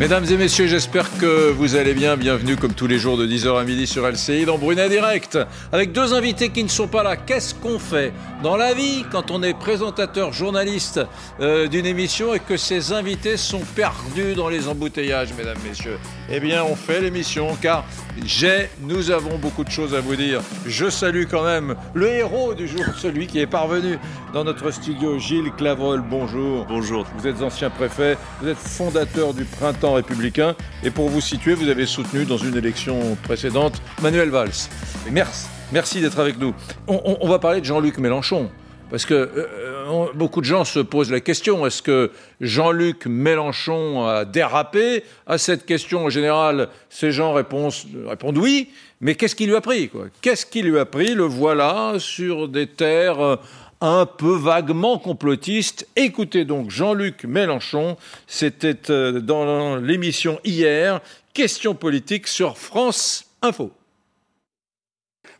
Mesdames et messieurs, j'espère que vous allez bien. Bienvenue comme tous les jours de 10h à midi sur LCI dans Brunet Direct. Avec deux invités qui ne sont pas là. Qu'est-ce qu'on fait dans la vie quand on est présentateur journaliste euh, d'une émission et que ces invités sont perdus dans les embouteillages, mesdames, messieurs? Eh bien, on fait l'émission car j'ai, nous avons beaucoup de choses à vous dire. Je salue quand même le héros du jour, celui qui est parvenu dans notre studio, Gilles Clavrol. Bonjour. Bonjour. Vous êtes ancien préfet, vous êtes fondateur du Printemps républicain et pour vous situer, vous avez soutenu dans une élection précédente Manuel Valls. Merci, d'être avec nous. On, va parler de Jean-Luc Mélenchon. Parce que euh, beaucoup de gens se posent la question, est-ce que Jean-Luc Mélenchon a dérapé À cette question, en général, ces gens répondent, oui, mais qu'est-ce qui lui a pris Qu'est-ce qui lui a pris? Le voilà sur des terres un peu vaguement complotistes. Écoutez donc Jean-Luc Mélenchon, c'était euh, dans l'émission hier, Question politique sur France Info.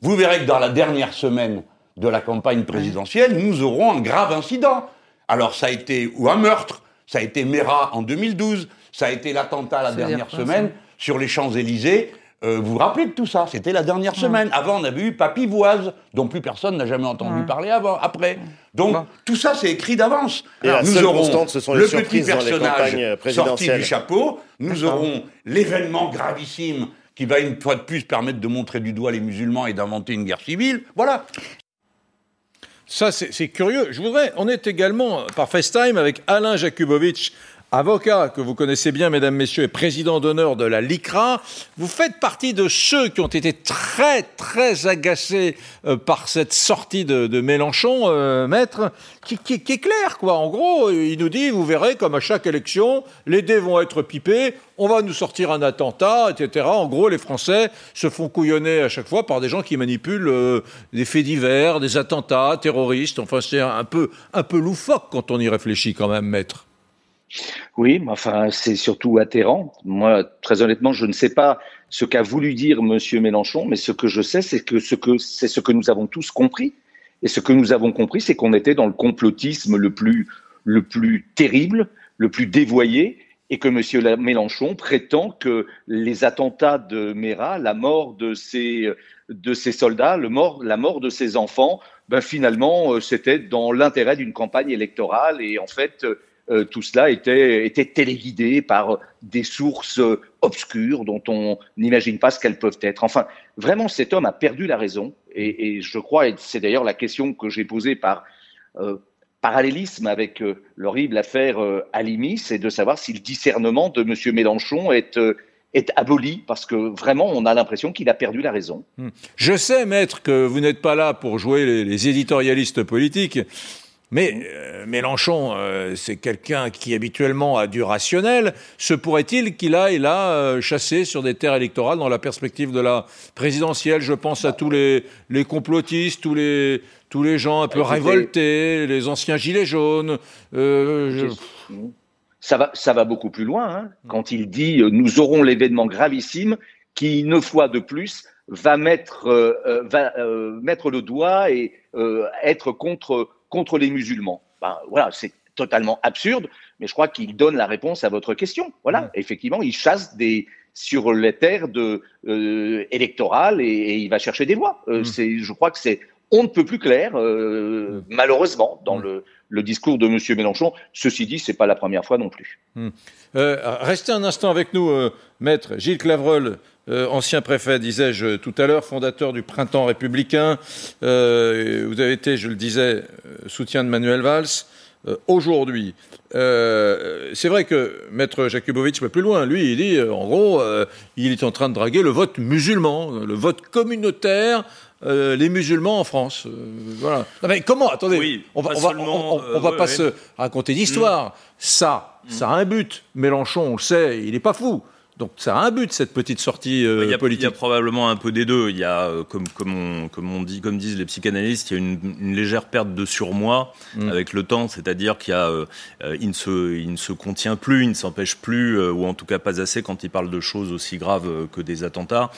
Vous verrez que dans la dernière semaine de la campagne présidentielle, nous aurons un grave incident. Alors ça a été ou un meurtre, ça a été Mera en 2012, ça a été l'attentat la dernière semaine sur les Champs-Élysées. Euh, vous vous rappelez de tout ça? C'était la dernière semaine. Avant, on avait eu Papivoise, dont plus personne n'a jamais entendu Ouais. parler avant, après. Donc, tout ça, c'est écrit d'avance. Nous seule aurons constante, ce sont les le petit personnage sorti présidentielles. du chapeau. Nous aurons l'événement gravissime qui va une fois de plus permettre de montrer du doigt les musulmans et d'inventer une guerre civile. Voilà. Ça, c'est c'est curieux. Je voudrais, on est également par FaceTime avec Alain Jakubowicz, avocat que vous connaissez bien, mesdames, messieurs, et président d'honneur de la LICRA. Vous faites partie de ceux qui ont été très, très agacés euh, par cette sortie de, de Mélenchon, euh, maître, qui, qui- qui est clair, quoi. En gros, il nous dit, vous verrez, comme à chaque élection, les dés vont être pipés, on va nous sortir un attentat, etc. En gros, les Français se font couillonner à chaque fois par des gens qui manipulent euh, des faits divers, des attentats terroristes. Enfin, c'est un peu, un peu loufoque quand on y réfléchit quand même, maître. Oui, enfin, c'est surtout atterrant. Moi, très honnêtement, je ne sais pas ce qu'a voulu dire Monsieur Mélenchon, mais ce que je sais, c'est que ce que c'est ce que nous avons tous compris. Et ce que nous avons compris, c'est qu'on était dans le complotisme le plus le plus terrible, le plus dévoyé, et que la- Mélenchon prétend que les attentats de Mera, la mort de ces de soldats, le mort, la mort de ces enfants, ben finalement, euh, c'était dans l'intérêt d'une campagne électorale, et en fait. Euh, tout cela était, téléguidé par des sources euh, obscures dont on n'imagine pas ce qu'elles peuvent être. Enfin, vraiment, cet homme a perdu la raison. Et, je crois, et c'est d'ailleurs la question que j'ai posée par euh, parallélisme avec l'horrible affaire Halimi, c'est de savoir si le discernement de M. Mélenchon est, est aboli, parce que vraiment, on a l'impression qu'il a perdu la raison. Je sais, maître, que vous n'êtes pas là pour jouer les éditorialistes politiques, mais euh, Mélenchon, euh, c'est quelqu'un qui habituellement a du rationnel. Se pourrait-il qu'il aille là euh, chasser sur des terres électorales dans la perspective de la présidentielle? Je pense à tous les, les complotistes, tous les, tous les gens un peu Écoutez- révoltés, les anciens gilets jaunes. euh, je- Ça va, ça va beaucoup plus loin hein, quand il dit euh, nous aurons l'événement gravissime qui une fois de plus va mettre euh, va euh, mettre le doigt et euh, être contre contre les musulmans. Ben, voilà, c'est totalement absurde, mais je crois qu'il donne la réponse à votre question. Voilà, effectivement, il chasse des sur les terres de euh, électorales et, et il va chercher des voix. Euh, Mm. C'est, je crois que c'est on ne peut plus clair, euh, malheureusement, dans Mm. le, le discours de Monsieur Mélenchon. Ceci dit, c'est pas la première fois non plus. Euh, restez un instant avec nous, euh, maître Gilles Clavreul, ancien préfet, disais-je tout à l'heure, fondateur du Printemps républicain. Vous avez été, je le disais, soutien de Manuel Valls. Aujourd'hui, c'est vrai que maître Jakubowicz va plus loin. Lui, il dit, en gros, il est en train de draguer le vote musulman, le vote communautaire. Euh, les musulmans en France, Euh, voilà. Non, mais comment Attendez, Oui, on va, on va, seulement, on- on- on va euh, pas ouais, se raconter d'histoire. Ça, ça a un but. Mélenchon, on le sait, il n'est pas fou Donc ça a un but cette petite sortie euh, il y a, politique. Il y a probablement un peu des deux. Il y a, euh, comme, comme, on, comme, on dit, comme disent les psychanalystes, il y a une, une légère perte de surmoi mm. avec le temps, c'est-à-dire qu'il euh, ne se, il ne se contient plus, il ne s'empêche plus, ou en tout cas pas assez quand il parle de choses aussi graves que des attentats.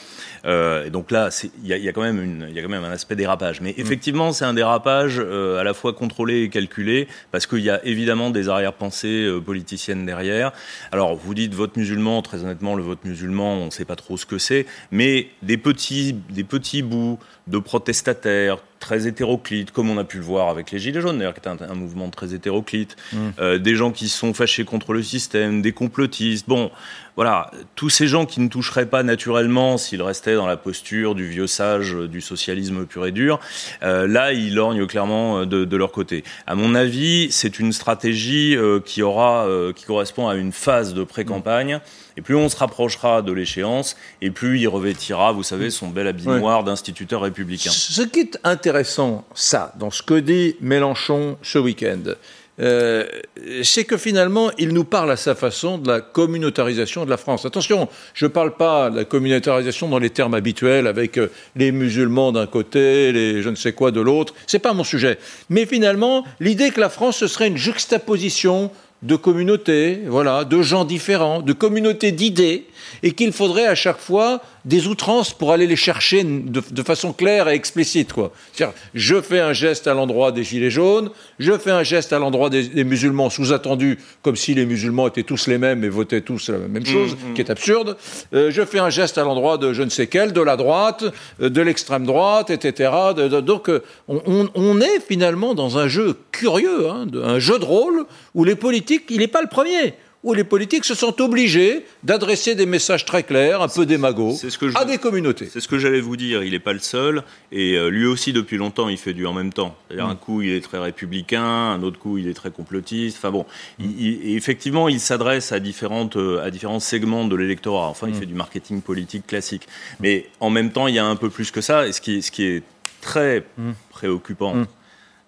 et donc là, il y, a, il y, a quand même une, il y a quand même un aspect dérapage. Mais mm. effectivement, c'est un dérapage à la fois contrôlé et calculé, parce qu'il y a évidemment des arrière-pensées politiciennes derrière. Alors, vous dites vote musulman, très honnêtement, le vote musulman, on ne sait pas trop ce que c'est, mais des petits, des petits bouts de protestataires très hétéroclites, comme on a pu le voir avec les Gilets jaunes, d'ailleurs, qui était un, mouvement très hétéroclite, mmh. euh, des gens qui sont fâchés contre le système, des complotistes. Bon, voilà, tous ces gens qui ne toucheraient pas naturellement s'ils restaient dans la posture du vieux sage du socialisme pur et dur, euh, là, ils lorgnent clairement euh, de, de, leur côté. À mon avis, c'est une stratégie euh, qui aura, euh, qui correspond à une phase de pré-campagne. Et plus on se rapprochera de l'échéance, et plus il revêtira, vous savez, son bel habit noir d'instituteur républicain. Ce qui est intéressant, ça, dans ce que dit Mélenchon ce week-end, euh, c'est que finalement, il nous parle à sa façon de la communautarisation de la France. Attention, je ne parle pas de la communautarisation dans les termes habituels avec euh, les musulmans d'un côté, les je ne sais quoi de l'autre. C'est pas mon sujet. Mais finalement, l'idée que la France ce serait une juxtaposition de communautés, voilà, de gens différents, de communautés d'idées, et qu'il faudrait à chaque fois des outrances pour aller les chercher de, façon claire et explicite. Quoi. je fais un geste à l'endroit des gilets jaunes, je fais un geste à l'endroit des, musulmans, sous-attendu comme si les musulmans étaient tous les mêmes et votaient tous la même chose, mmh, mmh. qui est absurde. Euh, je fais un geste à l'endroit de je ne sais quel, de la droite, euh, de l'extrême droite, etc. donc euh, on, est finalement dans un jeu curieux, hein, un jeu de rôle où les politiques, il n'est pas le premier où les politiques se sont obligés d'adresser des messages très clairs, un peu démagos, à des communautés. C'est ce que j'allais vous dire. Il n'est pas le seul. Et euh, lui aussi, depuis longtemps, il fait du en même temps. C'est-à-dire, mm. un coup, il est très républicain, un autre coup, il est très complotiste. Enfin bon, mm. effectivement, il s'adresse à, différentes, euh, à différents segments de l'électorat. Enfin, il mm. fait du marketing politique classique. Mais en même temps, il y a un peu plus que ça. Et ce qui, ce qui est très préoccupant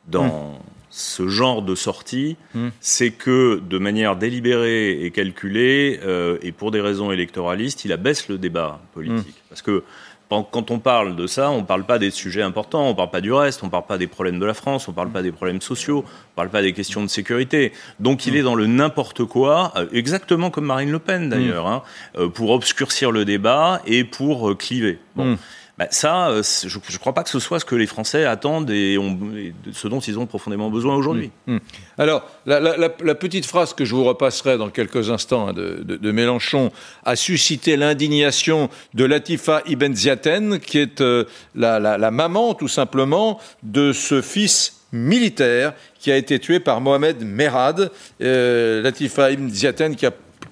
dans ce genre de sortie, hmm. c'est que de manière délibérée et calculée, euh, et pour des raisons électoralistes, il abaisse le débat politique. Hmm. Parce que quand on parle de ça, on ne parle pas des sujets importants, on ne parle pas du reste, on ne parle pas des problèmes de la France, on ne parle pas des problèmes sociaux, on ne parle pas des questions de sécurité. Donc il hmm. est dans le n'importe quoi, euh, exactement comme Marine Le Pen d'ailleurs, hein, euh, pour obscurcir le débat et pour cliver. Bon. Bah, ça, euh, je ne crois pas que ce soit ce que les Français attendent et, ce dont ils ont profondément besoin aujourd'hui. Mmh. Mmh. Alors, la, petite phrase que je vous repasserai dans quelques instants hein, de, Mélenchon a suscité l'indignation de Latifa Ibn Ziaten, qui est euh, la, maman, tout simplement, de ce fils militaire qui a été tué par Mohamed Merad. Euh, Latifa Ibn Ziaten qui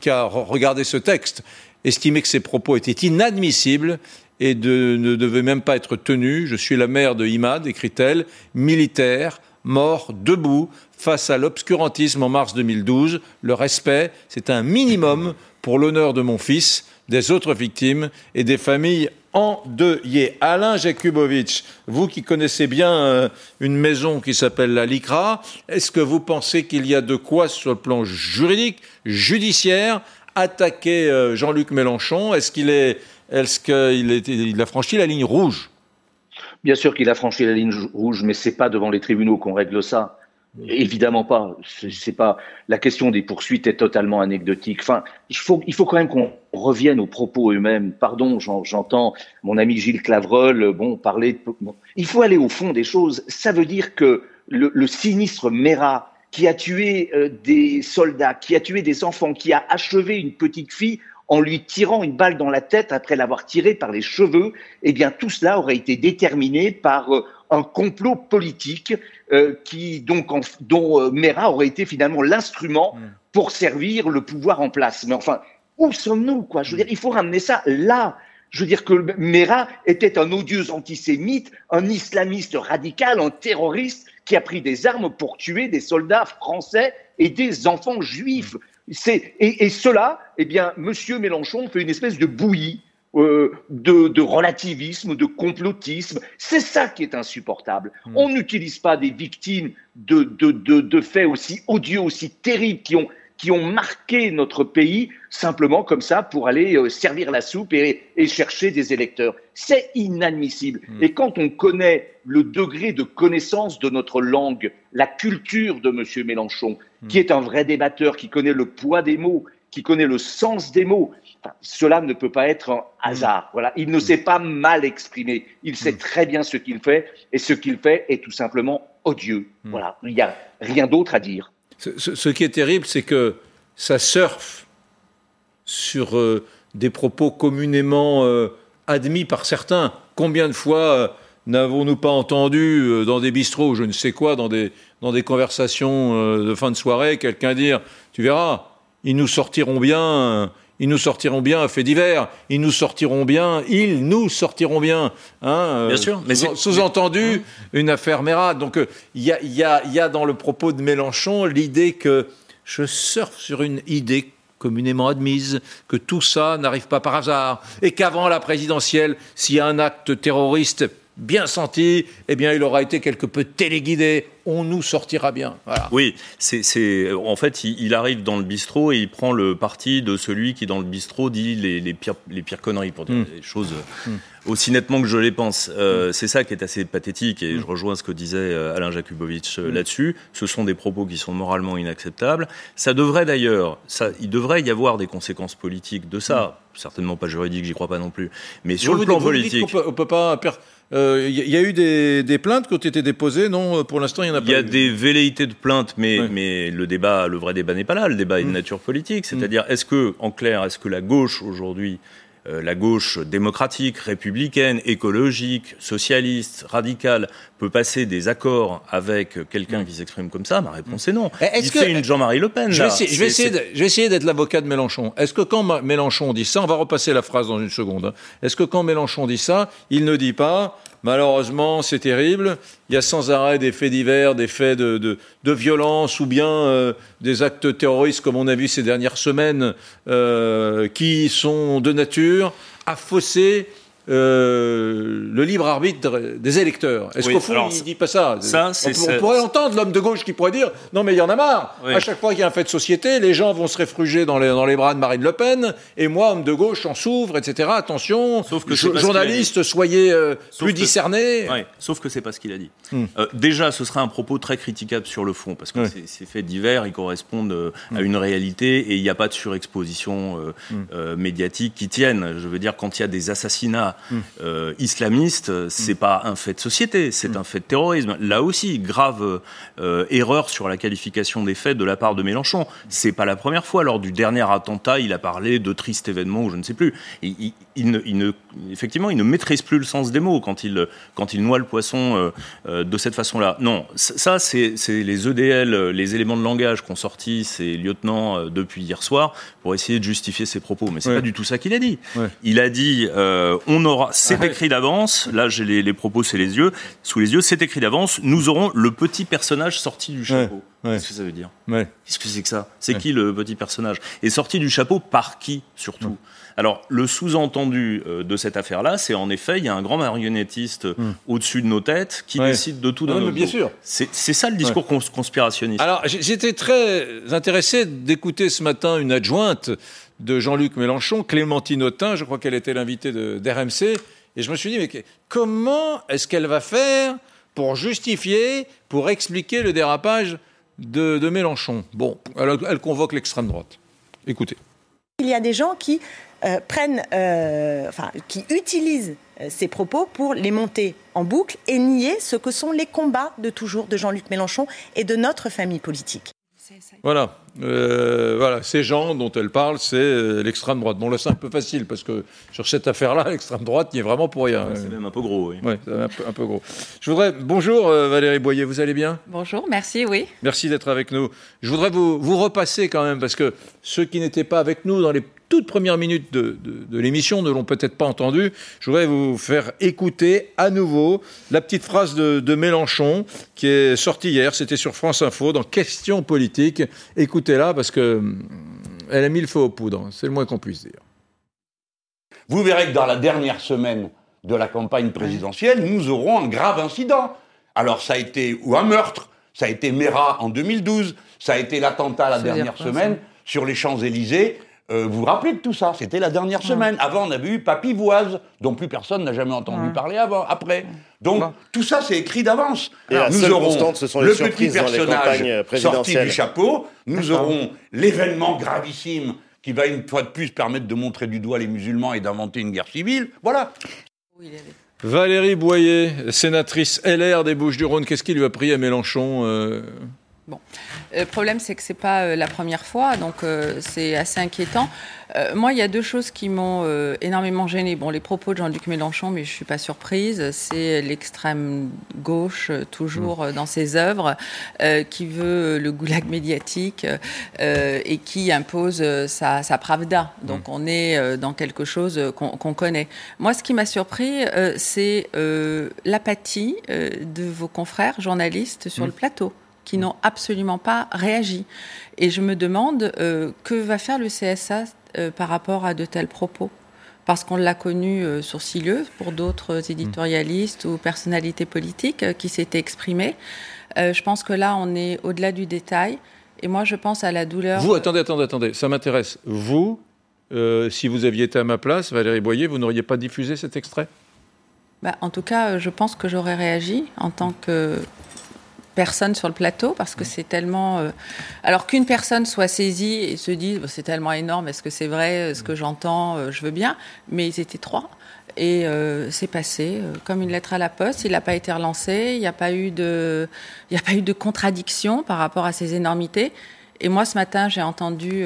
a, regardé ce texte estimé que ses propos étaient inadmissibles et ne devait même pas être tenue. Je suis la mère de Imad, écrit-elle, militaire, mort, debout, face à l'obscurantisme en mars 2012. Le respect, c'est un minimum pour l'honneur de mon fils, des autres victimes et des familles endeuillées. Alain Jakubowicz, vous qui connaissez bien euh, une maison qui s'appelle la LICRA, est-ce que vous pensez qu'il y a de quoi sur le plan juridique, judiciaire, attaquer euh, Jean-Luc Mélenchon? Est-ce qu'il est est-ce qu'il a franchi la ligne rouge? Bien sûr qu'il a franchi la ligne rouge, mais c'est pas devant les tribunaux qu'on règle ça. Évidemment pas. C'est pas la question des poursuites est totalement anecdotique. Enfin, il faut quand même qu'on revienne aux propos eux-mêmes. Pardon, j'entends mon ami Gilles Clavreul bon parler. Il faut aller au fond des choses. Ça veut dire que le, sinistre Mera qui a tué euh, des soldats, qui a tué des enfants, qui a achevé une petite fille en lui tirant une balle dans la tête après l'avoir tiré par les cheveux, eh bien tout cela aurait été déterminé par euh, un complot politique euh, qui donc dont euh, Mera aurait été finalement l'instrument mm. pour servir le pouvoir en place. Mais enfin, où sommes-nous quoi? Je veux dire, il faut ramener ça là. Je veux dire que Mera était un odieux antisémite, un islamiste radical, un terroriste qui a pris des armes pour tuer des soldats français et des enfants juifs. Et, et, cela, eh bien, Monsieur Mélenchon fait une espèce de bouillie euh, de, relativisme, de complotisme. C'est ça qui est insupportable. Hmm. On n'utilise pas des victimes de, de, faits aussi odieux, aussi terribles, qui ont qui ont marqué notre pays simplement comme ça pour aller euh, servir la soupe et, chercher des électeurs. C'est inadmissible. Hmm. Et quand on connaît le degré de connaissance de notre langue, la culture de M. Mélenchon, hmm. qui est un vrai débatteur, qui connaît le poids des mots, qui connaît le sens des mots, cela ne peut pas être un hmm. hasard. Voilà, il ne s'est pas mal exprimé. Il sait très bien ce qu'il fait, et ce qu'il fait est tout simplement odieux. Voilà, il n'y a rien d'autre à dire. Ce, qui est terrible, c'est que ça surfe sur euh, des propos communément euh, admis par certains. Combien de fois euh, n'avons-nous pas entendu dans des bistrots, je ne sais quoi, dans des, dans des conversations de fin de soirée, quelqu'un dire, tu verras, ils nous sortiront bien ils nous sortiront bien fait divers, ils nous sortiront bien, ils nous sortiront bien. Hein, bien sûr, mais sous-entendu une affaire Mérade. Donc il y, a, dans le propos de Mélenchon l'idée que je surfe sur une idée communément admise, que tout ça n'arrive pas par hasard, et qu'avant la présidentielle, s'il y a un acte terroriste bien senti, eh bien, il aura été quelque peu téléguidé. On nous sortira bien. Oui, c'est, en fait, il, arrive dans le bistrot et il prend le parti de celui qui, dans le bistrot, dit les, pires, les pires conneries, pour dire les hmm. choses hmm. aussi nettement que je les pense. Euh, hmm. C'est ça qui est assez pathétique et je rejoins ce que disait euh, Alain Jakubowicz euh, là-dessus. Ce sont des propos qui sont moralement inacceptables. Ça devrait d'ailleurs, il devrait y avoir des conséquences politiques de ça. Certainement pas juridiques, j'y crois pas non plus. Mais sur le plan politique. on peut, peut pas il euh, y, a eu des, plaintes qui ont été déposées, non Pour l'instant, il y en a pas. Il y a des velléités de plaintes, mais, mais le débat, le vrai débat n'est pas là. Le débat est de mm. nature politique. C'est-à-dire, mm. est-ce que, en clair, est-ce que la gauche aujourd'hui la gauche démocratique, républicaine, écologique, socialiste, radicale peut passer des accords avec quelqu'un qui s'exprime comme ça? Ma réponse est non. Est-ce que une Jean-Marie Le Pen Je vais essayer, d'être l'avocat de Mélenchon. Est-ce que quand Mélenchon dit ça, on va repasser la phrase dans une seconde. Hein. Est-ce que quand Mélenchon dit ça, il ne dit pas Malheureusement, c'est terrible. Il y a sans arrêt des faits divers, des faits de, violence ou bien euh, des actes terroristes, comme on a vu ces dernières semaines, euh, qui sont de nature à fausser euh, le libre arbitre des électeurs. Est-ce qu'au fond, il ne dit pas ça, on, pourrait entendre l'homme de gauche qui pourrait dire non, mais il y en a marre. À chaque fois qu'il y a un fait de société, les gens vont se réfugier dans les, dans les bras de Marine Le Pen, et moi, homme de gauche, j'en s'ouvre, etc. Attention, sauf que journaliste, soyez euh, plus discerné. sauf que c'est pas ce qu'il a dit. Hmm. Euh, déjà, ce serait un propos très critiquable sur le fond, parce que ces faits divers, ils correspondent à hmm. une réalité, et il n'y a pas de surexposition hmm. médiatique qui tienne. Je veux dire, quand il y a des assassinats euh, islamiste, c'est pas un fait de société, c'est un fait de terrorisme. Là aussi, grave euh, erreur sur la qualification des faits de la part de Mélenchon. C'est pas la première fois. Lors du dernier attentat, il a parlé de tristes événements ou je ne sais plus. Il, ne, effectivement, il ne maîtrise plus le sens des mots quand il, quand il noie le poisson euh, de cette façon-là. Non, ça, c'est les EDL, les éléments de langage qu'ont sorti ces lieutenants depuis hier soir pour essayer de justifier ses propos. Mais c'est pas du tout ça qu'il a dit. Il a dit on aura, c'est écrit d'avance. Là, j'ai les, propos, c'est les yeux, sous les yeux, c'est écrit d'avance. Nous aurons le petit personnage sorti du chapeau. Qu'est-ce que ça veut dire Qu'est-ce que c'est que ça C'est qui le petit personnage Et sorti du chapeau par qui surtout alors, le sous-entendu euh, de cette affaire-là, c'est en effet, il y a un grand marionnettiste hmm. au-dessus de nos têtes qui décide de tout dans notre Bien sûr. C'est ça le discours conspirationniste. Alors, j'étais très intéressé d'écouter ce matin une adjointe de Jean-Luc Mélenchon, Clémentine Autain, je crois qu'elle était l'invitée d'RMC, et je me suis dit, mais comment est-ce qu'elle va faire pour justifier, pour expliquer le dérapage de, Mélenchon? Bon, elle, convoque l'extrême droite. Écoutez. Il y a des gens qui euh, prennent, euh, enfin, qui utilisent euh, ces propos pour les monter en boucle et nier ce que sont les combats de toujours de Jean-Luc Mélenchon et de notre famille politique. Voilà. Euh, voilà, ces gens dont elle parle, c'est euh, l'extrême droite. Bon, là, c'est un peu facile parce que sur cette affaire-là, l'extrême droite n'y est vraiment pour rien. c'est même un peu gros, oui. Ouais, c'est un peu, gros. Je voudrais. Bonjour euh, Valérie Boyer, vous allez bien? Bonjour, merci, oui. Merci d'être avec nous. Je voudrais vous, vous repasser quand même parce que ceux qui n'étaient pas avec nous dans les toutes premières minutes de, l'émission ne l'ont peut-être pas entendu. Je voudrais vous faire écouter à nouveau la petite phrase de, Mélenchon qui est sortie hier. C'était sur France Info dans Questions politiques. Écoutez-la parce que hum, elle a mis le feu aux poudres. C'est le moins qu'on puisse dire. Vous verrez que dans la dernière semaine de la campagne présidentielle, nous aurons un grave incident. Alors ça a été ou un meurtre, ça a été Mera en 2012, ça a été l'attentat la dernière semaine sur les Champs-Élysées. Euh, vous vous rappelez de tout ça? C'était la dernière semaine. Avant, on avait eu Papivoise, dont plus personne n'a jamais entendu parler avant, après. Donc, tout ça, c'est écrit d'avance. Nous aurons ce sont les le petit personnage sorti du chapeau, nous aurons l'événement gravissime qui va une fois de plus permettre de montrer du doigt les musulmans et d'inventer une guerre civile. Voilà. Valérie Boyer, sénatrice LR des Bouches-du-Rhône, qu'est-ce qui lui a pris à Mélenchon euh Bon. Le problème, c'est que c'est pas euh, la première fois, donc euh, c'est assez inquiétant. Euh, moi, il y a deux choses qui m'ont énormément gênée. Bon, les propos de Jean-Luc Mélenchon, mais je suis pas surprise. C'est l'extrême gauche, toujours mmh. dans ses œuvres, qui veut le goulag médiatique et qui impose sa, sa pravda. Donc, on est dans quelque chose qu'on connaît. Moi, ce qui m'a surpris, c'est l'apathie de vos confrères journalistes sur mmh. le plateau qui n'ont absolument pas réagi. Et je me demande euh, que va faire le CSA euh, par rapport à de tels propos? Parce qu'on l'a connu euh, sourcilleux pour d'autres éditorialistes ou personnalités politiques qui s'étaient exprimées. je pense que là, on est au-delà du détail. Et moi, je pense à la douleur. Vous, attendez, attendez, attendez, ça m'intéresse. Vous, si vous aviez été à ma place, Valérie Boyer, vous n'auriez pas diffusé cet extrait? Bah, En tout cas, je pense que j'aurais réagi en tant que personne sur le plateau parce que c'est tellement. Euh, alors qu'une personne soit saisie et se dise c'est tellement énorme, est-ce que c'est vrai, euh, ce que j'entends, euh, je veux bien, mais ils étaient trois. Et c'est passé comme une lettre à la poste. Il n'a pas été relancé. Il n'y a pas eu de, il y a pas eu de contradiction par rapport à ces énormités. Et moi, ce matin, j'ai entendu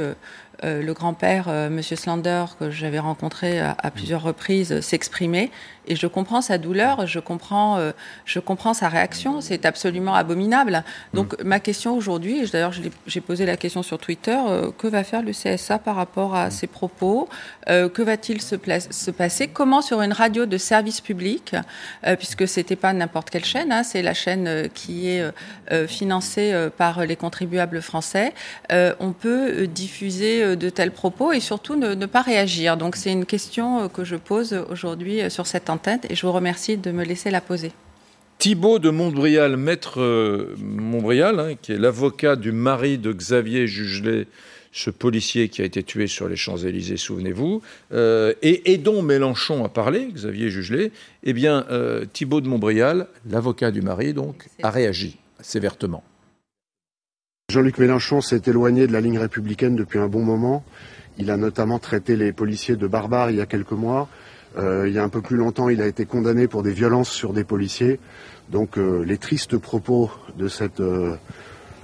le grand-père, Monsieur Slander, que j'avais rencontré à, à, plusieurs reprises, s'exprimer. Et je comprends sa douleur, je comprends, euh, je comprends sa réaction. C'est absolument abominable. Donc mm. ma question aujourd'hui, d'ailleurs j'ai posé la question sur Twitter, euh, que va faire le CSA par rapport à ces propos? Euh, Que va-t-il se, se, passer? Comment sur une radio de service public, puisque c'était pas n'importe quelle chaîne, hein, c'est la chaîne qui est financée par les contribuables français, on peut diffuser de tels propos et surtout ne, ne pas réagir? Donc c'est une question que je pose aujourd'hui sur cette antenne et je vous remercie de me laisser la poser. Thibault de Montbrial, maître euh, Montbrial, hein, qui est l'avocat du mari de Xavier Jugelet, ce policier qui a été tué sur les Champs-Élysées, souvenez-vous, euh, et, dont Mélenchon a parlé, Xavier Jugelet, eh bien, euh, Thibault de Montbrial, l'avocat du mari, donc, a réagi sévèrement. Jean-Luc Mélenchon s'est éloigné de la ligne républicaine depuis un bon moment. Il a notamment traité les policiers de barbares il y a quelques mois. Euh, il y a un peu plus longtemps, il a été condamné pour des violences sur des policiers. Donc euh, les tristes propos de cette, euh,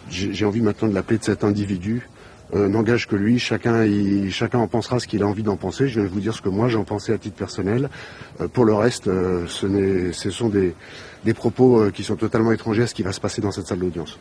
j'ai envie maintenant de l'appeler de cet individu, n'engagent que lui. Chacun, chacun en pensera ce qu'il a envie d'en penser. Je de vous dire ce que moi j'en pensais à titre personnel. pour le reste, ce, ce sont des, des propos qui sont totalement étrangers à ce qui va se passer dans cette salle d'audience.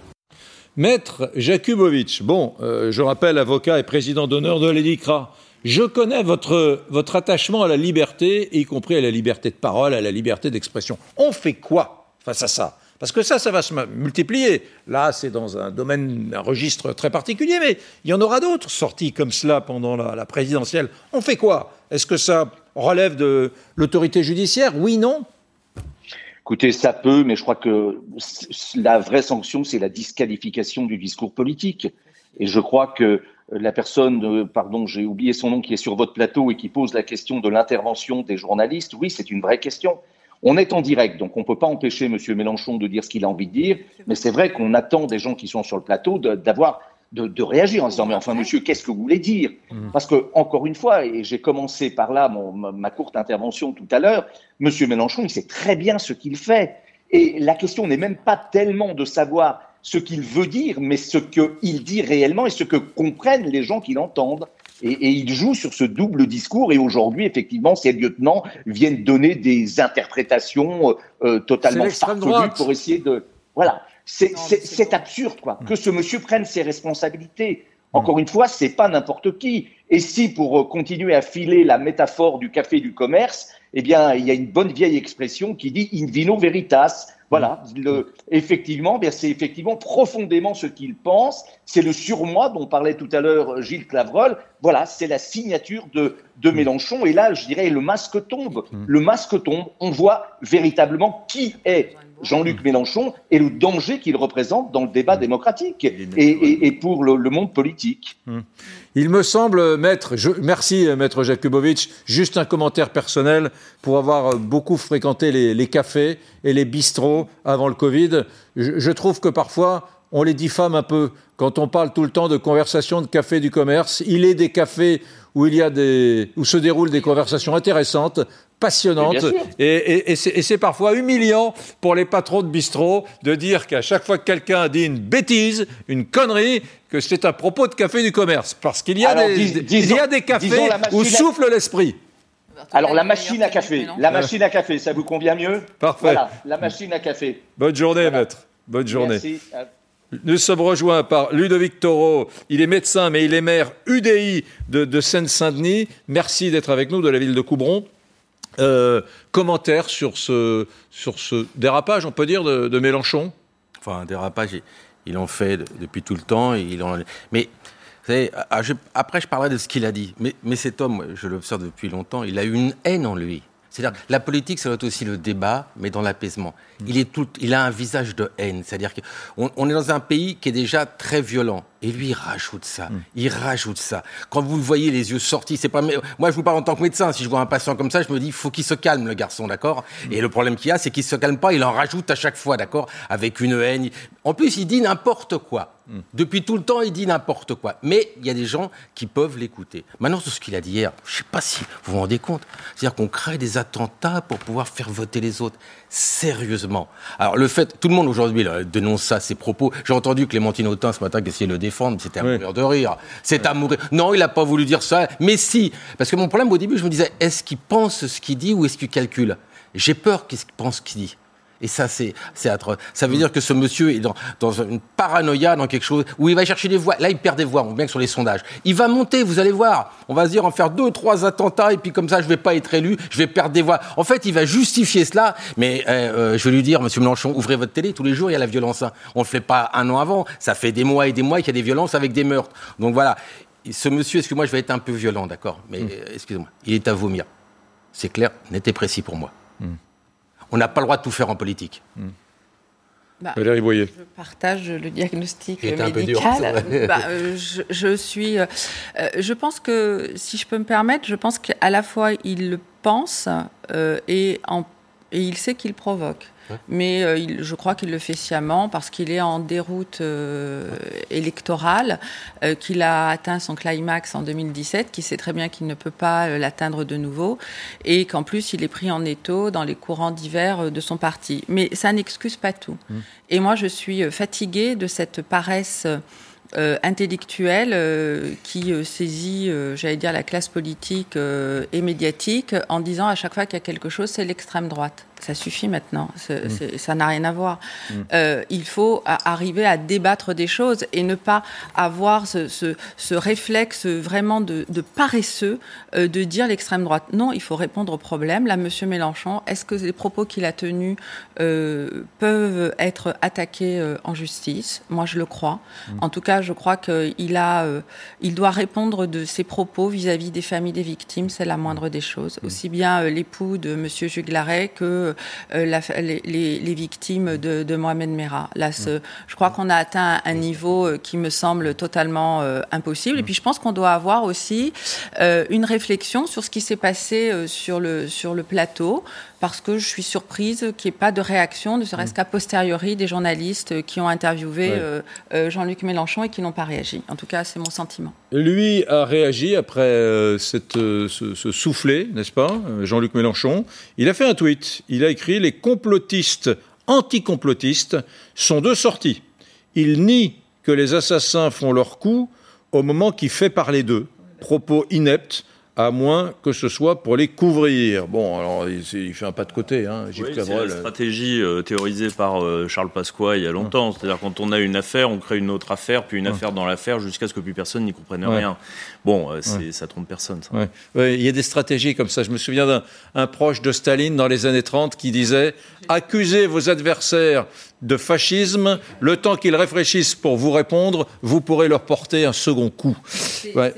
Maître Jakubowicz, bon, je rappelle, avocat et président d'honneur de l'EDICRA. Je connais votre, attachement à la liberté, y compris à la liberté de parole, à la liberté d'expression. On fait quoi face à ça? Parce que ça, ça va se multiplier. Là, c'est dans un domaine, un registre très particulier, mais il y en aura d'autres sorties comme cela pendant la, présidentielle. On fait quoi? Est-ce que ça relève de l'autorité judiciaire? Oui, non? Écoutez, ça peut, mais je crois que la vraie sanction, c'est la disqualification du discours politique. Et je crois que la personne, pardon, j'ai oublié son nom, qui est sur votre plateau et qui pose la question de l'intervention des journalistes, oui, c'est une vraie question. On est en direct, donc on ne peut pas empêcher M. Mélenchon de dire ce qu'il a envie de dire, mais c'est vrai qu'on attend des gens qui sont sur le plateau d'avoir de, réagir en disant mais enfin monsieur qu'est-ce que vous voulez dire? Mmh. Parce que encore une fois et j'ai commencé par là mon, ma courte intervention tout à l'heure, Monsieur Mélenchon il sait très bien ce qu'il fait et la question n'est même pas tellement de savoir ce qu'il veut dire, mais ce qu'il dit réellement et ce que comprennent les gens qui l'entendent. Et, il joue sur ce double discours. Et aujourd'hui, effectivement, ces lieutenants viennent donner des interprétations euh, euh, totalement farfelues pour essayer de. Voilà. C'est absurde, quoi. Que ce monsieur prenne ses responsabilités. Encore une fois, c'est pas n'importe qui. Et si, pour euh, continuer à filer la métaphore du café du commerce, eh bien, il y a une bonne vieille expression qui dit in vino veritas. Voilà, le, effectivement, bien c'est effectivement profondément ce qu'il pense. C'est le surmoi dont parlait tout à l'heure Gilles Clavreul. Voilà, c'est la signature de, de mm. Mélenchon. Et là, je dirais, le masque tombe. Le masque tombe. On voit véritablement qui est Jean-Luc mmh. Mélenchon et le danger qu'il représente dans le débat mmh. démocratique et, pour le, monde politique. Il me semble, maître, merci maître Jakubowicz, juste un commentaire personnel pour avoir beaucoup fréquenté les, cafés et les bistrots avant le Covid. Je, trouve que parfois on les diffame un peu quand on parle tout le temps de conversation de café du commerce. Il est des cafés où il y a des, où se déroulent des conversations intéressantes, passionnantes, et, c'est parfois humiliant pour les patrons de bistrot de dire qu'à chaque fois que quelqu'un dit une bêtise, une connerie, que c'est un propos de café du commerce, parce qu'il y a des, il y a des cafés où souffle l'esprit. Alors la machine à café, la machine à café, ça vous convient mieux? Parfait. Voilà, la machine à café. Bonne journée, maître. Bonne journée. Merci. Nous sommes rejoints par Ludovic Toro. Il est médecin, mais il est maire UDI de, Seine-Saint-Denis. Merci d'être avec nous de la ville de Coubron. Euh, commentaire sur ce, sur ce dérapage, on peut dire, de, Mélenchon? Enfin, un dérapage, il en fait depuis tout le temps. Mais vous savez, ah, après, je parlerai de ce qu'il a dit. Mais cet homme, je l'observe depuis longtemps, il a une haine en lui. C'est-à-dire, la politique, ça doit être aussi le débat, mais dans l'apaisement. Il, est tout, il a un visage de haine. C'est-à-dire qu'on on est dans un pays qui est déjà très violent. Et lui, il rajoute ça. Mm. Il rajoute ça. Quand vous le voyez les yeux sortis, c'est pas. Moi, je vous parle en tant que médecin. Si je vois un patient comme ça, je me dis, il faut qu'il se calme, le garçon, d'accord? Mm. Et le problème qu'il y a, c'est qu'il se calme pas. Il en rajoute à chaque fois, d'accord? Avec une haine. En plus, il dit n'importe quoi. Mm. Depuis tout le temps, il dit n'importe quoi. Mais il y a des gens qui peuvent l'écouter. Maintenant, sur ce qu'il a dit hier, je sais pas si vous vous rendez compte. C'est-à-dire qu'on crée des attentats pour pouvoir faire voter les autres sérieusement. Alors le fait, tout le monde aujourd'hui dénonce ça, ses propos. J'ai entendu Clémentine Autain ce matin qui essayait de le défendre, c'était à mourir de rire. C'est à mourir. Non, il n'a pas voulu dire ça, mais si. Parce que mon problème au début, je me disais, est-ce qu'il pense ce qu'il dit ou est-ce qu'il calcule? J'ai peur qu'il pense ce qu'il dit. Et ça, c'est atroce. Ça veut dire que ce monsieur est dans, dans, une paranoïa, dans quelque chose où il va chercher des voix. Là, il perd des voix, on voit bien que sur les sondages. Il va monter, vous allez voir. On va se dire, en faire deux, trois attentats, et puis comme ça, je vais pas être élu, je vais perdre des voix. En fait, il va justifier cela. Mais euh, euh, je vais lui dire, monsieur Mélenchon, ouvrez votre télé, tous les jours, il y a la violence. Hein. On ne le fait pas un an avant. Ça fait des mois et des mois qu'il y a des violences avec des meurtres. Donc voilà. Ce monsieur, excusez-moi, je vais être un peu violent, d'accord? Mais mm. excusez-moi, il est à vomir. C'est clair, net et précis pour moi. On n'a pas le droit de tout faire en politique. Hmm. Bah, Valérie Boyer. Je partage le diagnostic médical. Bah, euh, je, suis. Euh, euh, je pense que, si je peux me permettre, je pense qu'à la fois il le pense et, et il sait qu'il provoque. Mais euh, je crois qu'il le fait sciemment parce qu'il est en déroute euh, électorale, euh, qu'il a atteint son climax en 2017, qu'il sait très bien qu'il ne peut pas l'atteindre de nouveau, et qu'en plus il est pris en étau dans les courants divers de son parti. Mais ça n'excuse pas tout. Mmh. Et moi, je suis fatiguée de cette paresse. intellectuelle qui saisit, j'allais dire, la classe politique et médiatique en disant à chaque fois qu'il y a quelque chose, c'est l'extrême droite ça suffit maintenant, mm. ça n'a rien à voir. Mm. Euh, il faut arriver à débattre des choses et ne pas avoir ce, réflexe vraiment de, paresseux euh, de dire l'extrême droite. Non, il faut répondre au problème. Là, Monsieur Mélenchon, est-ce que les propos qu'il a tenus euh, peuvent être attaqués en justice? Moi, je le crois. Mm. En tout cas, je crois qu'il a, il doit répondre de ses propos vis-à-vis des familles des victimes. C'est la moindre des choses. Aussi bien l'époux de Monsieur Juglaret que euh, les, victimes de, Mohamed Merah. Là, je crois qu'on a atteint un niveau euh, qui me semble totalement euh, impossible. Et puis, je pense qu'on doit avoir aussi une réflexion sur ce qui s'est passé sur le, sur le plateau parce que je suis surprise qu'il n'y ait pas de réaction, ne serait-ce qu'a posteriori, des journalistes qui ont interviewé euh, euh, Jean-Luc Mélenchon et qui n'ont pas réagi. En tout cas, c'est mon sentiment. Lui a réagi après euh, cette, ce, ce, soufflet, n'est-ce pas, Jean-Luc Mélenchon. Il a fait un tweet. Il a écrit Les complotistes anticomplotistes sont de sortie. Ils nient que les assassins font leur coup au moment qui fait parler d'eux. Propos ineptes à moins que ce soit pour les couvrir. Bon, alors il, fait un pas de côté, hein, Gilles oui, C'est la stratégie euh, théorisée par euh, Charles Pasqua il y a longtemps. C'est-à-dire quand on a une affaire, on crée une autre affaire, puis une affaire dans l'affaire, jusqu'à ce que plus personne n'y comprenne rien. Bon, euh, ça trompe personne. Ça. il y a des stratégies comme ça. Je me souviens d'un proche de Staline dans les années 30 qui disait accusez vos adversaires de fascisme, le temps qu'ils réfléchissent pour vous répondre, vous pourrez leur porter un second coup.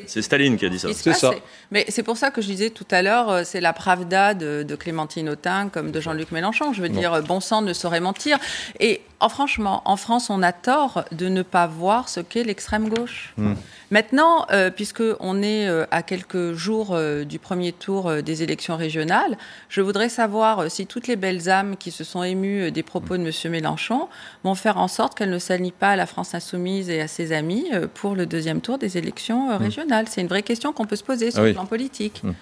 C'est Staline qui a dit ça. C'est ça. Mais mais c'est pour ça que je disais tout à l'heure, euh, c'est la pravda de, de Clémentine Autain comme de Jean-Luc Mélenchon. Je veux dire, bon sang ne saurait mentir. Et franchement, en France, on a tort de ne pas voir ce qu'est l'extrême gauche. Hmm. Maintenant, euh, puisqu'on est euh, à quelques jours euh, du premier tour des élections régionales, je voudrais savoir si toutes les belles âmes qui se sont émues des propos de M. Mélenchon vont faire en sorte qu'elle ne s'allie pas à la France insoumise et à ses amis pour le deuxième tour des élections hmm. régionales. C'est une vraie question qu'on peut se poser sur ah le plan politique. Hmm.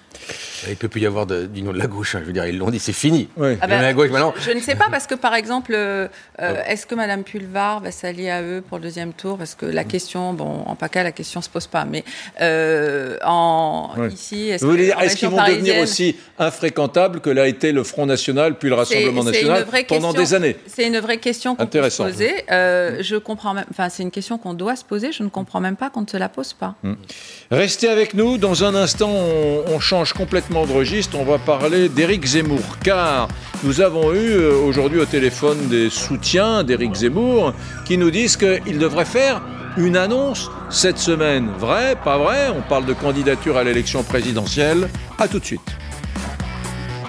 Il ne peut plus y avoir d'union de, la gauche. Hein. Je veux dire, ils l'ont dit, c'est fini. Ah ben, la gauche, maintenant... Je ne sais pas parce que, par exemple, est-ce que Mme Pulvar va s'allier à eux pour le deuxième tour? Parce que la question, bon, en PACA, la question se pose pas. Mais euh, en, ici, est-ce est qu'ils vont devenir aussi infréquentables que l'a été le Front National puis le Rassemblement National pendant des années? C'est une vraie question qu'on peut se poser. Euh, je comprends même, enfin, c'est une question qu'on doit se poser. Je ne comprends même pas qu'on ne se la pose pas. Hmm. Restez avec nous. Dans un instant, on, on change complètement de registre. On va parler d'Éric Zemmour, car nous avons eu euh, aujourd'hui au téléphone des soutiens d'Éric Zemmour qui nous disent qu'il devrait faire une annonce cette semaine. Vrai, pas vrai? On parle de candidature à l'élection présidentielle. A tout de suite.